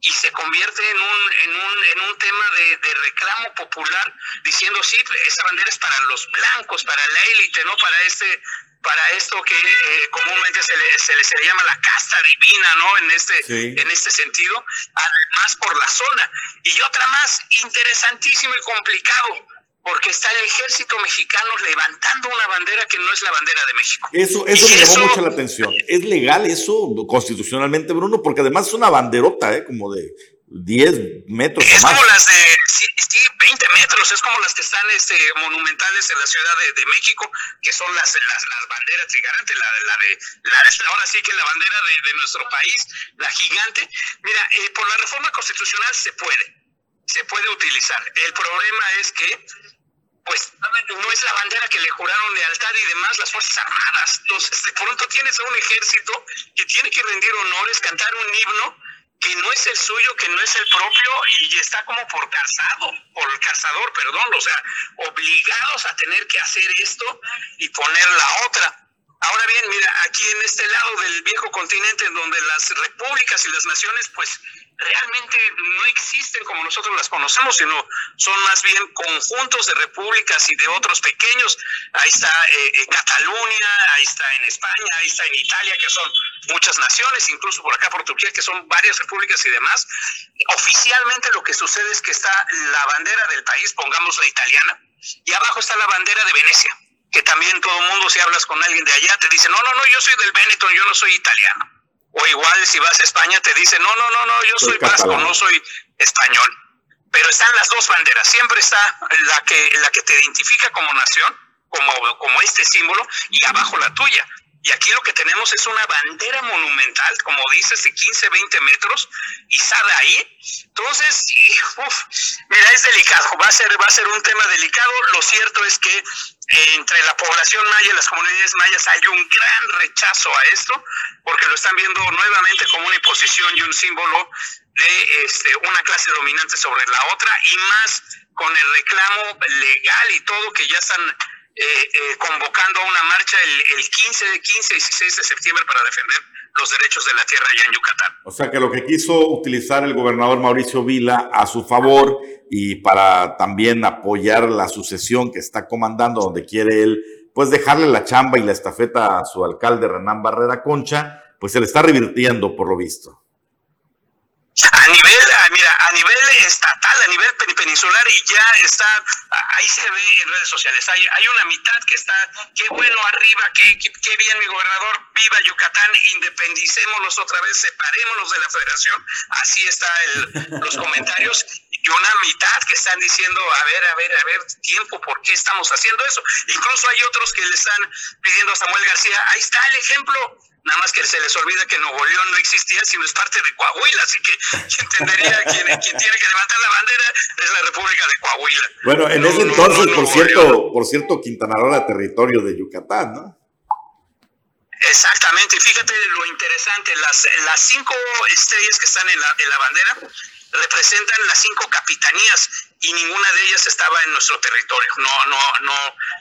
Speaker 7: y se convierte en un, en un, en un tema de, de, reclamo popular diciendo sí, esa bandera es para los blancos, para la élite, no para este para esto que eh, comúnmente se le, se le, se le llama la casta divina, ¿no? En este, en este sentido, además por la zona. Y otra más, interesantísimo y complicado, porque está el ejército mexicano levantando una bandera que no es la bandera de México.
Speaker 6: Eso, eso me llamó mucho la atención. ¿Es legal eso constitucionalmente, Bruno? Porque además es una banderota, ¿eh? Como de 10 metros
Speaker 7: es como las de, sí, 20 metros, es como las que están este, monumentales en la Ciudad de, México, que son las, las, las banderas gigantes, la, la de, la, ahora sí que la bandera de, nuestro país, la gigante. Mira, eh, por la reforma constitucional se puede, se puede utilizar. El problema es que pues no es la bandera que le juraron lealtad y demás las Fuerzas Armadas. Entonces, de pronto tienes a un ejército que tiene que rendir honores, cantar un himno que que no es el suyo, que no es el propio y está como por calzado, por el calzador, perdón, o sea, obligados a tener que hacer esto y poner la otra. Ahora bien, mira, aquí en este lado del viejo continente, en donde las repúblicas y las naciones, pues realmente no existen como nosotros las conocemos, sino son más bien conjuntos de repúblicas y de otros pequeños. Ahí está eh, eh, Cataluña, ahí está en España, ahí está en Italia, que son muchas naciones, incluso por acá por Turquía, que son varias repúblicas y demás. Oficialmente lo que sucede es que está la bandera del país, pongamos la italiana, y abajo está la bandera de Venecia que también todo el mundo, si hablas con alguien de allá, te dice, no, no, no, yo soy del Benetton, yo no soy italiano. O igual si vas a España te dice, no, no, no, no, yo soy, vasco, no soy español. Pero están las dos banderas, siempre está la que, la que te identifica como nación, como, como este símbolo, y abajo la tuya. Y aquí lo que tenemos es una bandera monumental, como dices, de 15, 20 metros, izada ahí. Entonces, mira, es delicado, va a, ser, va a ser un tema delicado. Lo cierto es que entre la población maya y las comunidades mayas hay un gran rechazo a esto, porque lo están viendo nuevamente como una imposición y un símbolo de este, una clase dominante sobre la otra, y más con el reclamo legal y todo que ya están eh, eh, convocando a una marcha el, 15, 15 y 16 de septiembre para defender los derechos de la tierra allá en Yucatán.
Speaker 6: O sea que lo que quiso utilizar el gobernador Mauricio Vila a su favor y para también apoyar la sucesión que está comandando, donde quiere él, pues dejarle la chamba y la estafeta a su alcalde Renán Barrera Concha, pues se le está revirtiendo por lo visto.
Speaker 7: A nivel, mira, a nivel estatal, a nivel peninsular y ya está, ahí se ve en redes sociales, hay, hay una mitad que está, qué bueno arriba, qué, qué, bien mi gobernador, viva Yucatán, independicémonos otra vez, separémonos de la federación, así están los comentarios, y una mitad que están diciendo, a ver, a ver, a ver, tiempo, ¿por qué estamos haciendo eso? Incluso hay otros que le están pidiendo a Samuel García, ahí está el ejemplo, Nada más que se les olvida que Nuevo León no existía, sino es parte de Coahuila, así que quien quien tiene que levantar la bandera es la República de Coahuila.
Speaker 6: Bueno, en ese entonces, por cierto, por cierto, Quintana Roo era territorio de Yucatán, ¿no?
Speaker 7: Exactamente, fíjate lo interesante, las, las cinco estrellas que están en la, en la bandera representan las cinco capitanías y ninguna de ellas estaba en nuestro territorio. No, no, no,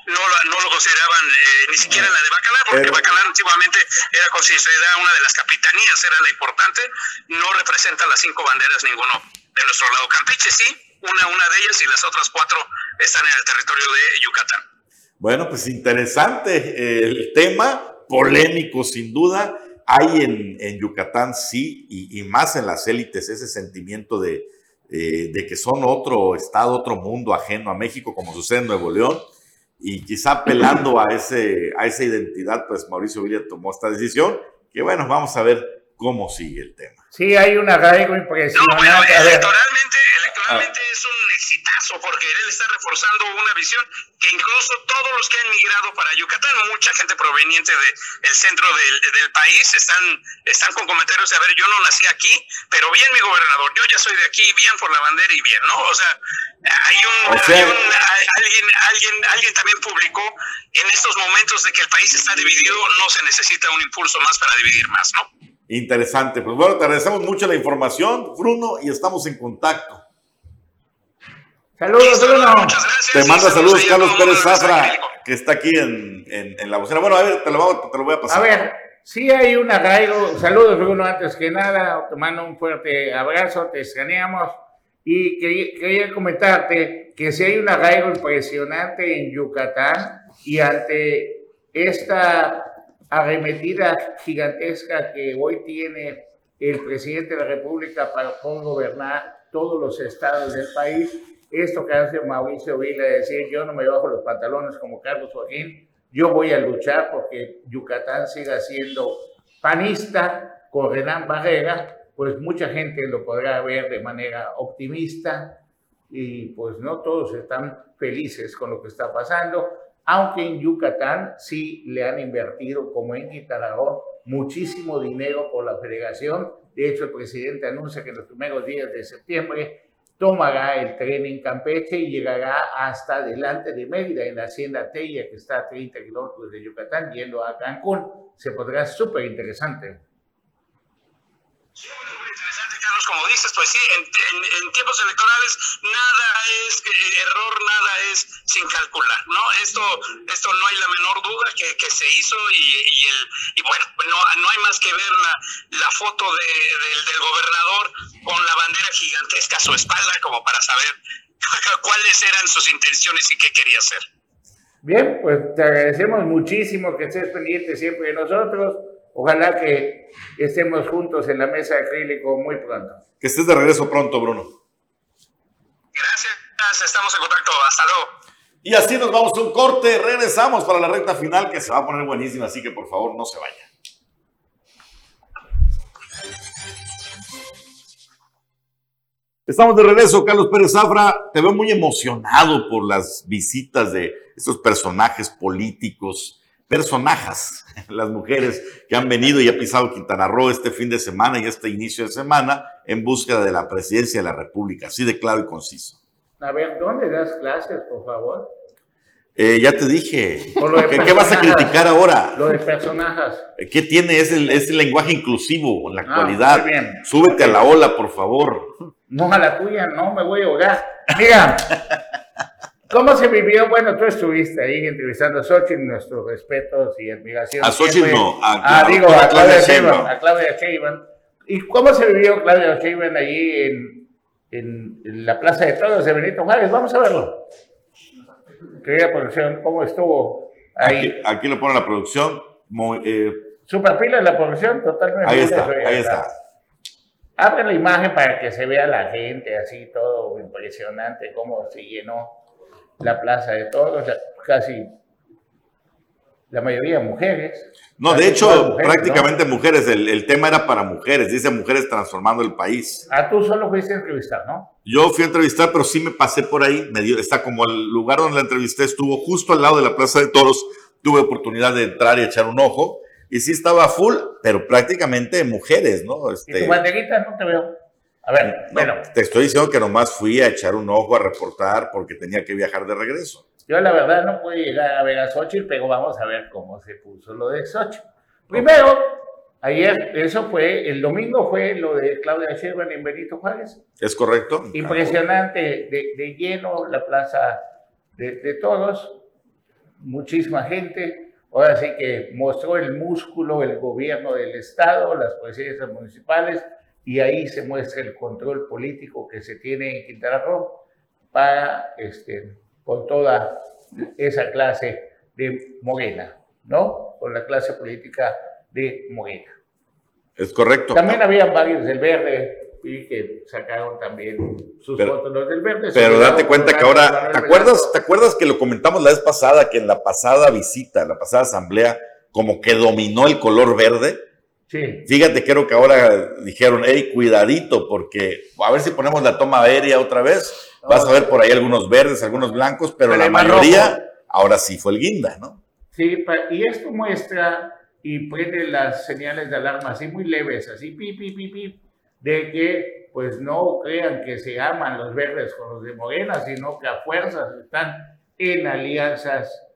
Speaker 7: no, no lo consideraban eh, ni siquiera la de Bacalar, porque Bacalar antiguamente era considerada una de las capitanías, era la importante. No representa las cinco banderas ninguno de nuestro lado. Campeche sí, una, una de ellas y las otras cuatro están en el territorio de Yucatán.
Speaker 6: Bueno, pues interesante el tema, polémico sin duda hay en, Yucatán, sí, y, más en las élites, ese sentimiento de, eh, de, que son otro estado, otro mundo ajeno a México, como sucede en Nuevo León, y quizá apelando a, ese, a esa identidad, pues Mauricio Villa tomó esta decisión, que bueno, vamos a ver cómo sigue el tema.
Speaker 3: Sí, hay un arraigo impresionante. No,
Speaker 7: bueno, electoralmente, electoralmente es un exitazo porque él está reforzando una visión que incluso todos los que han migrado para Yucatán, mucha gente proveniente del el centro del, del, país, están, están con comentarios de, a ver, yo no nací aquí, pero bien mi gobernador, yo ya soy de aquí, bien por la bandera y bien, ¿no? O sea, hay un, hay un alguien, alguien, alguien también publicó en estos momentos de que el país está dividido, no se necesita un impulso más para dividir más, ¿no?
Speaker 6: Interesante. Pues bueno, te agradecemos mucho la información, Bruno, y estamos en contacto.
Speaker 3: Saludos, Bruno.
Speaker 7: Muchas gracias.
Speaker 6: Te manda saludos Carlos Pérez Zafra, que está aquí en, en, la bocina. Bueno, a ver, te lo, te lo, voy a pasar.
Speaker 3: A ver, sí hay un arraigo. Saludos, Bruno, antes que nada. Te mando un fuerte abrazo, te escaneamos. Y quería, comentarte que sí hay un arraigo impresionante en Yucatán y ante esta arremetida gigantesca que hoy tiene el presidente de la República para gobernar todos los estados del país. Esto que hace Mauricio Vila de decir, yo no me bajo los pantalones como Carlos Joaquín, yo voy a luchar porque Yucatán siga siendo panista con Renan Barrera, pues mucha gente lo podrá ver de manera optimista y pues no todos están felices con lo que está pasando aunque en Yucatán sí le han invertido, como en Quintana muchísimo dinero por la federación. De hecho, el presidente anuncia que en los primeros días de septiembre tomará el tren en Campeche y llegará hasta delante de Mérida, en la hacienda Teya, que está a 30 kilómetros de Yucatán, yendo a Cancún. Se podrá súper interesante.
Speaker 7: Sí, muy interesante, Carlos, como dices, pues sí, en, tiempos electorales nada es eh, error, nada es sin calcular, ¿no? Esto, esto no hay la menor duda que, que se hizo y, el, y bueno, no, no hay más que ver la, foto de, del gobernador con la bandera gigantesca a su espalda como para saber cuáles eran sus intenciones y qué quería hacer.
Speaker 3: Bien, pues te agradecemos muchísimo que estés pendiente siempre de nosotros. Ojalá que estemos juntos en la mesa de acrílico muy pronto.
Speaker 6: Que estés de regreso pronto, Bruno.
Speaker 7: Gracias, estamos en contacto. Hasta luego.
Speaker 6: Y así nos vamos a un corte. Regresamos para la recta final que se va a poner buenísima, así que por favor no se vaya. Estamos de regreso, Carlos Pérez Zafra. Te veo muy emocionado por las visitas de estos personajes políticos, personajes, las mujeres que han venido y ha pisado Quintana Roo este fin de semana y este inicio de semana en búsqueda de la presidencia de la República, así de claro y conciso.
Speaker 3: A ver, ¿dónde das clases, por favor?
Speaker 6: Eh, ya te dije. ¿Qué, vas a criticar ahora?
Speaker 3: Lo de personajes.
Speaker 6: ¿Qué tiene? Es el, es el lenguaje inclusivo en la ah, actualidad. bien. Súbete a la ola, por favor.
Speaker 3: No a la tuya, no, me voy a ahogar. Mira, ¿cómo se vivió? Bueno, tú estuviste ahí entrevistando a Xochitl, nuestros respetos y admiración.
Speaker 6: A Xochitl no,
Speaker 3: a, ah, digo, a, Claudia Sheinbaum. A Claudia Sheinbaum. ¿Y cómo se vivió Claudia Sheinbaum allí en, en, en la Plaza de Todos de Benito Juárez? Vamos a verlo. Querida producción, ¿cómo estuvo
Speaker 6: ahí? Aquí, lo pone la producción. Muy, eh,
Speaker 3: Super pila la producción, totalmente.
Speaker 6: Ahí está, ahí está.
Speaker 3: Abre la imagen para que se vea la gente, así todo impresionante, cómo se llenó la plaza de todos, casi la mayoría mujeres.
Speaker 6: No, de hecho, prácticamente mujeres. El, tema era para mujeres. Dice Mujeres Transformando el País.
Speaker 3: Ah, tú solo fuiste a entrevistar, ¿no?
Speaker 6: Yo fui a entrevistar, pero sí me pasé por ahí. Me dio, está como el lugar donde la entrevisté estuvo justo al lado de la Plaza de Toros. Tuve oportunidad de entrar y echar un ojo. Y sí estaba full, pero prácticamente mujeres, ¿no?
Speaker 3: Este, ¿Y tu banderita no te veo? A ver, bueno.
Speaker 6: Te estoy diciendo que nomás fui a echar un ojo, a reportar, porque tenía que viajar de regreso.
Speaker 3: Yo la verdad no pude llegar a ver a Xochitl, pero vamos a ver cómo se puso lo de Xochitl. Primero, ayer, eso fue, el domingo fue lo de Claudia Sheinbaum en Benito Juárez.
Speaker 6: Es correcto.
Speaker 3: Impresionante, de, lleno la plaza de, todos, muchísima gente. Ahora sí que mostró el músculo el gobierno del Estado, las presidencias municipales, y ahí se muestra el control político que se tiene en Quintana Roo para este, con toda esa clase de Morena, ¿no? Con la clase política de Morena.
Speaker 6: Es correcto.
Speaker 3: También había varios del verde y que sacaron también sus fotos los del verde.
Speaker 6: Pero date cuenta que ahora, ¿te acuerdas, ¿te acuerdas que lo comentamos la vez pasada, que en la pasada visita, en la pasada asamblea, como que dominó el color verde?
Speaker 3: Sí.
Speaker 6: Fíjate, creo que ahora dijeron, hey, cuidadito, porque a ver si ponemos la toma aérea otra vez Vas a ver por ahí algunos verdes, algunos blancos, pero la mayoría ahora sí fue el guinda, ¿no?
Speaker 3: Sí, y esto muestra y prende las señales de alarma así muy leves, así pi, pi, pi, pi, de que pues no crean que se aman los verdes con los de Morena, sino que a fuerzas están en alianzas,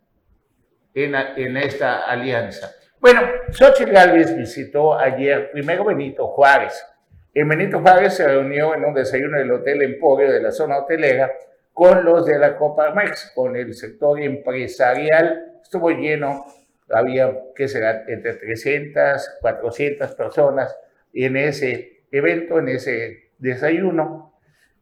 Speaker 3: en, en esta alianza. Bueno, Xochitl Gálvez visitó ayer primero Benito Juárez, en Benito Juárez se reunió en un desayuno del Hotel Emporio de la zona hotelera con los de la Coparmex, con el sector empresarial. Estuvo lleno, había, ¿qué será?, entre 300, 400 personas en ese evento, en ese desayuno.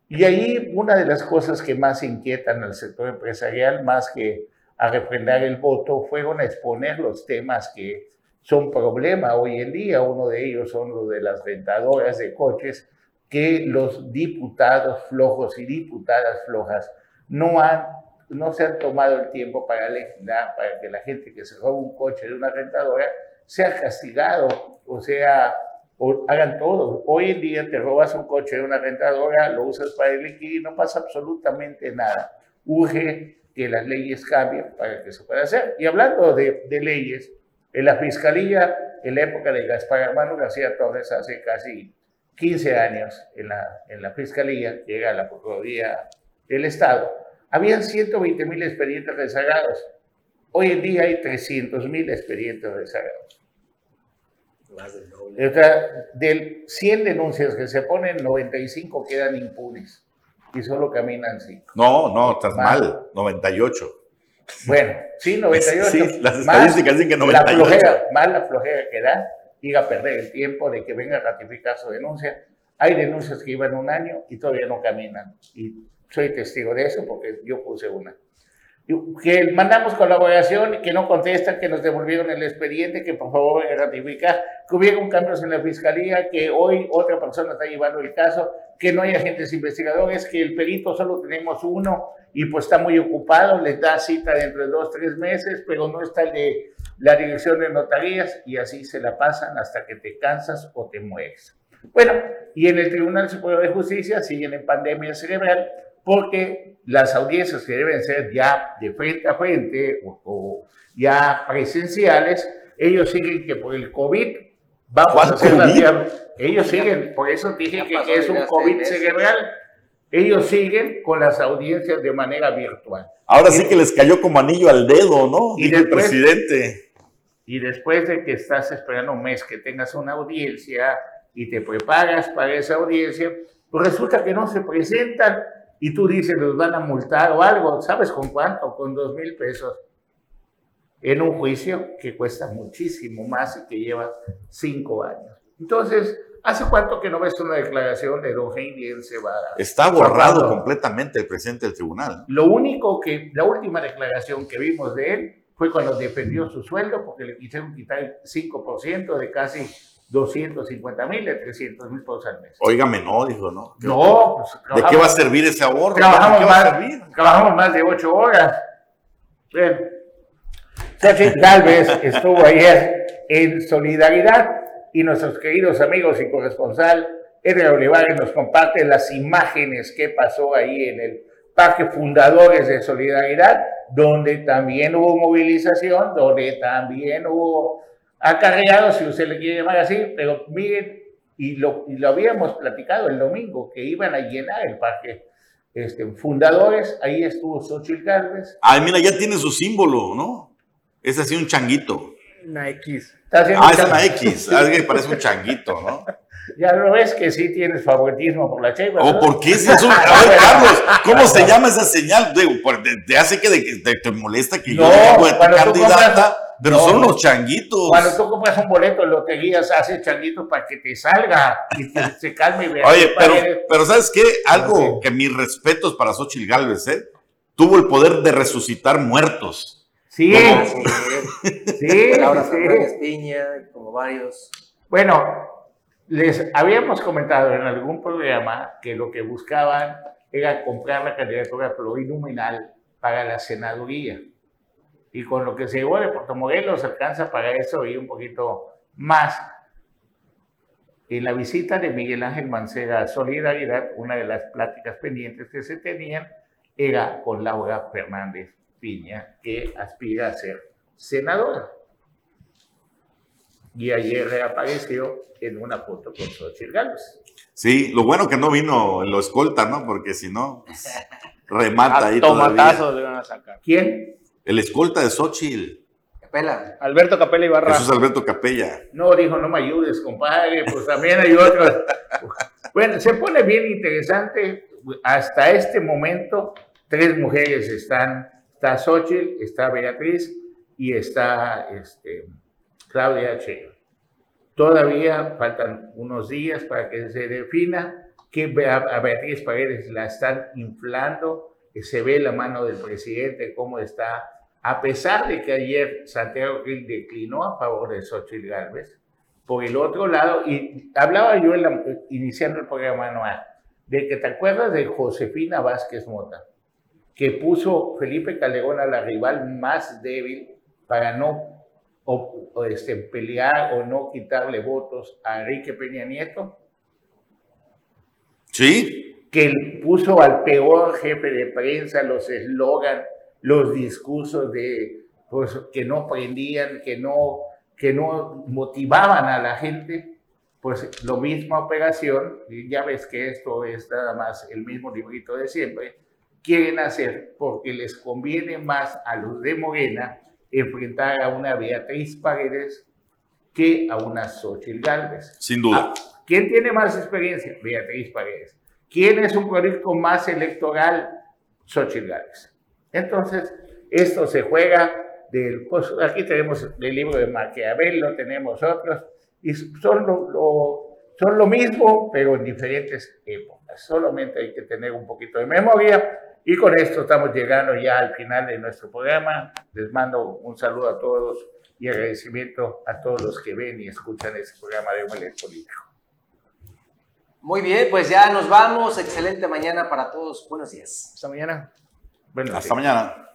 Speaker 3: Y ahí una de las cosas que más inquietan al sector empresarial, más que a refrendar el voto, fueron a exponer los temas que son problema hoy en día. Uno de ellos son los de las rentadoras de coches, que los diputados flojos y diputadas flojas no, han, no se han tomado el tiempo para legislar, para que la gente que se roba un coche de una rentadora sea castigado, o sea, o hagan todo. Hoy en día te robas un coche de una rentadora, lo usas para liquidar y no pasa absolutamente nada. Urge que las leyes cambien para que se pueda hacer. Y hablando de, de leyes, en la Fiscalía, en la época de Gaspar Hermano García Torres, hace casi 15 años, en la, en la Fiscalía, llega a la Procuraduría del Estado, habían 120 mil expedientes rezagados. Hoy en día hay 300 mil expedientes rezagados.
Speaker 1: Más del doble.
Speaker 3: Del 100 denuncias que se ponen, 95 quedan impunes y solo caminan 5.
Speaker 6: No, no, estás
Speaker 3: Mal.
Speaker 6: mal. 98.
Speaker 3: Bueno, sí, 98.
Speaker 6: Sí, las estadísticas dicen que
Speaker 3: La
Speaker 6: 98.
Speaker 3: flojera, más la flojera que da, ir a perder el tiempo de que venga a ratificar su denuncia. Hay denuncias que iban un año y todavía no caminan. Y soy testigo de eso porque yo puse una. Que mandamos colaboración, que no contestan, que nos devolvieron el expediente, que por favor ratificar, que hubieron cambios en la fiscalía, que hoy otra persona está llevando el caso, que no hay agentes investigadores, que el perito solo tenemos uno y pues está muy ocupado, les da cita dentro de dos, tres meses, pero no está el de la dirección de notarías y así se la pasan hasta que te cansas o te mueres. Bueno, y en el Tribunal Superior de Justicia siguen en pandemia cerebral porque las audiencias que deben ser ya de frente a frente o, o ya presenciales, ellos siguen que por el COVID vamos
Speaker 6: ¿Cuál
Speaker 3: a hacer Ellos siguen, por eso dije
Speaker 1: Ya
Speaker 3: que, es un COVID cerebral. Ellos siguen con las audiencias de manera virtual.
Speaker 6: Ahora sí que les cayó como anillo al dedo, ¿no?
Speaker 3: Y
Speaker 6: el presidente.
Speaker 3: Y después de que estás esperando un mes que tengas una audiencia y te preparas para esa audiencia, pues resulta que no se presentan y tú dices, los van a multar o algo. ¿Sabes con cuánto? Con dos mil pesos. En un juicio que cuesta muchísimo más y que lleva cinco años. Entonces, ¿hace cuánto que no ves una declaración de don Heidi Cebada?
Speaker 6: Está borrado completamente el presidente del tribunal.
Speaker 3: Lo único que, la última declaración que vimos de él fue cuando defendió su sueldo porque le quisieron quitar el 5% de casi 250 mil, de 300 mil pesos al mes.
Speaker 6: Óigame, no, dijo, ¿no?
Speaker 3: No, pues,
Speaker 6: ¿De qué va a servir ese ahorro? ¿De
Speaker 3: Trabajamos
Speaker 6: qué va a
Speaker 3: más,
Speaker 6: servir?
Speaker 3: trabajamos más de 8 horas. Bien. Xochitl Galvez estuvo ayer en solidaridad y nuestros queridos amigos y corresponsal Edgar Olivares nos comparte las imágenes que pasó ahí en el Parque Fundadores de Solidaridad, donde también hubo movilización, donde también hubo acarreados, si usted le quiere llamar así, pero miren, y lo, y lo habíamos platicado el domingo, que iban a llenar el Parque este, Fundadores, ahí estuvo Xochitl Galvez.
Speaker 6: Ay, mira, ya tiene su símbolo, ¿no? Es así un changuito.
Speaker 2: Una X.
Speaker 3: Está haciendo
Speaker 6: Ah, es una X. Que parece un changuito, ¿no?
Speaker 3: Ya lo ves que sí tienes favoritismo por la Chivas.
Speaker 6: ¿O
Speaker 3: ¿no?
Speaker 6: por qué es eso? A ver, Carlos, ¿cómo se llama esa señal? Digo, te, te hace que de- que te, te molesta que yo
Speaker 3: No,
Speaker 6: digo de candidata, pero
Speaker 3: no.
Speaker 6: son unos changuitos.
Speaker 3: Cuando tú compras un boleto en loterías, hace changuito para que te salga y te, se calme y vea.
Speaker 6: Oye, pero, pero ¿sabes qué? Algo
Speaker 3: Sí.
Speaker 6: que mis respetos para Xochitl Galvez, ¿eh? Tuvo el poder de resucitar muertos.
Speaker 3: Sí,
Speaker 1: sí,
Speaker 3: sí,
Speaker 1: Laura
Speaker 3: sí.
Speaker 1: Piña, como varios.
Speaker 3: Bueno, les habíamos comentado en algún programa que lo que buscaban era comprar la candidatura plurinominal para la senaduría. Y con lo que se llevó de Puerto Morelos alcanza para eso y un poquito más. En la visita de Miguel Ángel Mancera a Solidaridad, una de las pláticas pendientes que se tenían era con Laura Fernández Piña, que aspira a ser senadora y ayer reapareció en una foto con Xochitl Gálvez.
Speaker 6: Sí, lo bueno que no vino lo escolta, ¿no? Porque si no, pues, remata ahí todavía.
Speaker 2: tomatazos le van a sacar.
Speaker 3: ¿Quién?
Speaker 6: El escolta de Xochitl,
Speaker 1: Capela.
Speaker 2: Alberto Capella Ibarra.
Speaker 6: Jesús Alberto Capella.
Speaker 3: No, dijo, no me ayudes, compadre, pues también hay otros. Bueno, se pone bien interesante. Hasta este momento, tres mujeres están, está Xochitl, está Beatriz y está este, Claudia Sheinbaum. Todavía faltan unos días para que se defina que a Beatriz Paredes la están inflando, que se ve la mano del presidente, cómo está, a pesar de que ayer Santiago Gil declinó a favor de Xochitl Gálvez, por el otro lado, y hablaba yo en la- iniciando el programa anual, de que te acuerdas de Josefina Vázquez Mota, que puso Felipe Calderón a la rival más débil para no o- o, este, pelear o no quitarle votos a Enrique Peña Nieto,
Speaker 6: Sí,
Speaker 3: que puso al peor jefe de prensa los eslogan, los discursos de pues, que no prendían, que no, que no motivaban a la gente, pues lo misma operación, y ya ves que esto es nada más el mismo librito de siempre, quieren hacer porque les conviene más a los de Morena enfrentar a una Beatriz Paredes que a una Xochitl Galvez.
Speaker 6: Sin duda.
Speaker 3: Ah, ¿Quién tiene más experiencia? Beatriz Paredes. ¿Quién es un político más electoral? Xochitl Galvez. Entonces, esto se juega del... Pues, aquí tenemos el libro de Maquiavelo, tenemos otros, y son lo, lo- son lo mismo, pero en diferentes épocas. Solamente hay que tener un poquito de memoria. Y con esto estamos llegando ya al final de nuestro programa. Les mando un saludo a todos y agradecimiento a todos los que ven y escuchan este programa de Omelet Político.
Speaker 1: Muy bien, pues ya nos vamos. Excelente mañana para todos. Buenos días.
Speaker 2: Hasta mañana.
Speaker 3: Buenos
Speaker 6: Hasta
Speaker 3: días.
Speaker 6: mañana.